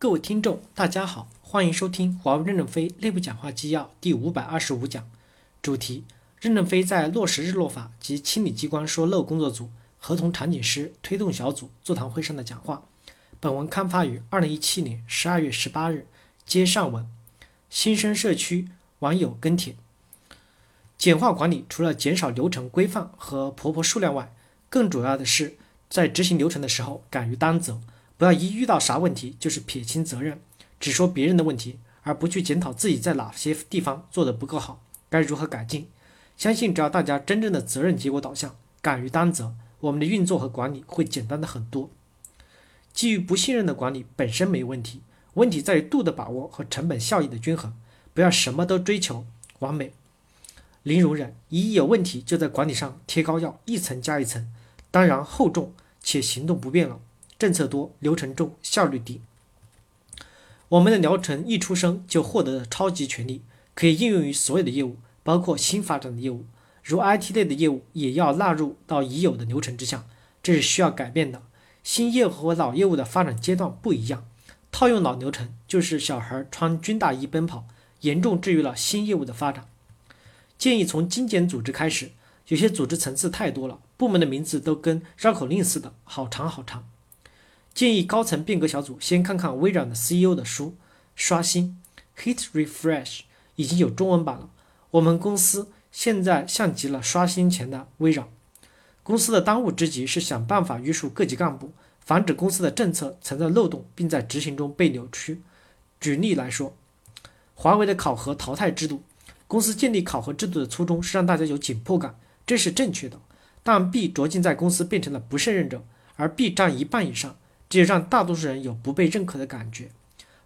各位听众，大家好，欢迎收听华为任正非内部讲话纪要第五百二十五讲，主题：任正非在落实日落法及清理机关说漏工作组合同场景师推动小组座谈会上的讲话。本文刊发于二零一七年十二月十八日。接上文，新生社区网友跟帖：简化管理除了减少流程规范和婆婆数量外，更主要的是在执行流程的时候敢于担责。不要一遇到啥问题就是撇清责任，只说别人的问题，而不去检讨自己在哪些地方做得不够好，该如何改进。相信只要大家真正的责任结果导向，敢于担责，我们的运作和管理会简单的很多。基于不信任的管理本身没问题，问题在于度的把握和成本效益的均衡。不要什么都追求完美，零容忍，一有问题就在管理上贴膏药，一层加一层，当然厚重且行动不便了。政策多，流程重，效率低。我们的疗程一出生就获得了超级权利，可以应用于所有的业务，包括新发展的业务，如 IT 类的业务也要纳入到已有的流程之下，这是需要改变的。新业务和老业务的发展阶段不一样，套用老流程就是小孩穿军大衣奔跑，严重制约了新业务的发展。建议从精简组织开始，有些组织层次太多了，部门的名字都跟绕口令似的，好长好长。建议高层变革小组先看看微软的 CEO 的书，刷新 Hit Refresh 已经有中文版了。我们公司现在像极了刷新前的微软。公司的当务之急是想办法约束各级干部，防止公司的政策存在漏洞，并在执行中被扭曲。举例来说，华为的考核淘汰制度，公司建立考核制度的初衷是让大家有紧迫感，这是正确的。但 B 着进在公司变成了不胜任者，而 B 占一半以上。这就让大多数人有不被认可的感觉。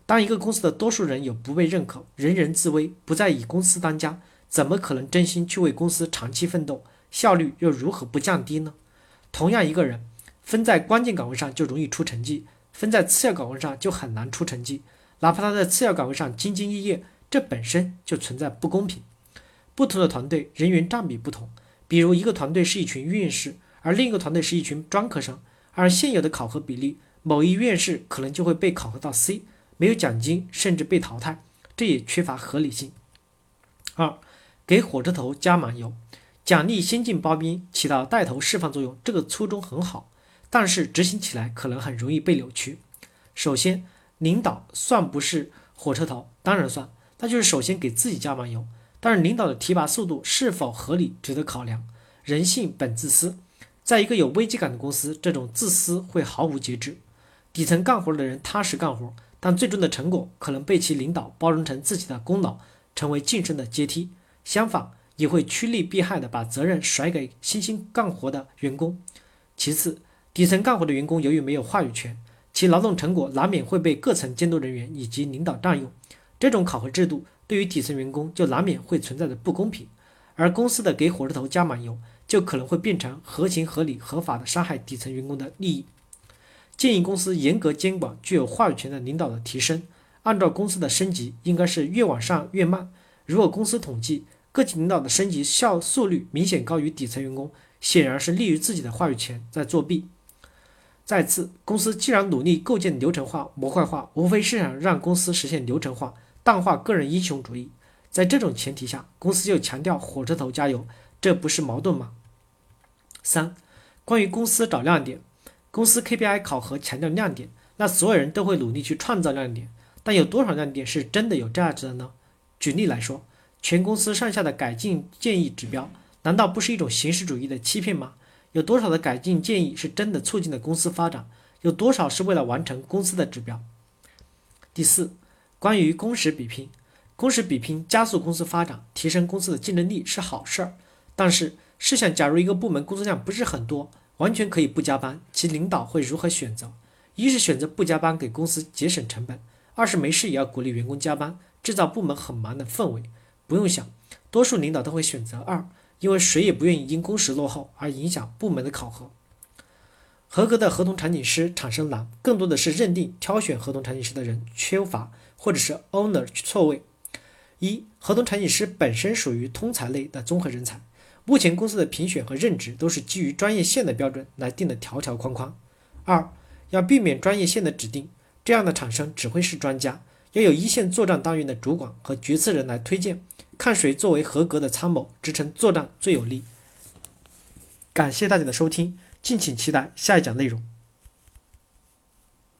当一个公司的多数人有不被认可，人人自危，不再以公司当家，怎么可能真心去为公司长期奋斗？效率又如何不降低呢？同样一个人，分在关键岗位上就容易出成绩，分在次要岗位上就很难出成绩。哪怕他在次要岗位上兢兢业业，这本身就存在不公平。不同的团队人员占比不同，比如一个团队是一群院士，而另一个团队是一群专科生，而现有的考核比例。某一院士可能就会被考核到 C，没有奖金，甚至被淘汰，这也缺乏合理性。二，给火车头加满油，奖励先进包兵，起到带头示范作用，这个初衷很好，但是执行起来可能很容易被扭曲。首先，领导算不是火车头，当然算，那就是首先给自己加满油。但是领导的提拔速度是否合理，值得考量。人性本自私，在一个有危机感的公司，这种自私会毫无节制。底层干活的人踏实干活，但最终的成果可能被其领导包容成自己的功劳，成为晋升的阶梯。相反，也会趋利避害的把责任甩给辛辛干活的员工。其次，底层干活的员工由于没有话语权，其劳动成果难免会被各层监督人员以及领导占用。这种考核制度对于底层员工就难免会存在着不公平，而公司的给火车头加满油，就可能会变成合情合理合法的伤害底层员工的利益。建议公司严格监管具有话语权的领导的提升，按照公司的升级，应该是越往上越慢。如果公司统计各级领导的升级效速率明显高于底层员工，显然是利于自己的话语权在作弊。再次，公司既然努力构建流程化、模块化，无非是想让公司实现流程化，淡化个人英雄主义。在这种前提下，公司又强调火车头加油，这不是矛盾吗？三，关于公司找亮点。公司 KPI 考核强调亮点，那所有人都会努力去创造亮点，但有多少亮点是真的有价值的呢？举例来说，全公司上下的改进建议指标，难道不是一种形式主义的欺骗吗？有多少的改进建议是真的促进了公司发展？有多少是为了完成公司的指标？第四，关于工时比拼，工时比拼加速公司发展，提升公司的竞争力是好事儿，但是试想，假如一个部门工作量不是很多。完全可以不加班，其领导会如何选择？一是选择不加班，给公司节省成本；二是没事也要鼓励员工加班，制造部门很忙的氛围。不用想，多数领导都会选择二，因为谁也不愿意因工时落后而影响部门的考核。合格的合同场景师产生难，更多的是认定挑选合同场景师的人缺乏，或者是 owner 错位。一，合同场景师本身属于通才类的综合人才。目前公司的评选和任职都是基于专业线的标准来定的条条框框。二，要避免专业线的指定，这样的产生只会是专家，要有一线作战单元的主管和决策人来推荐，看谁作为合格的参谋，支撑作战最有利。感谢大家的收听，敬请期待下一讲内容。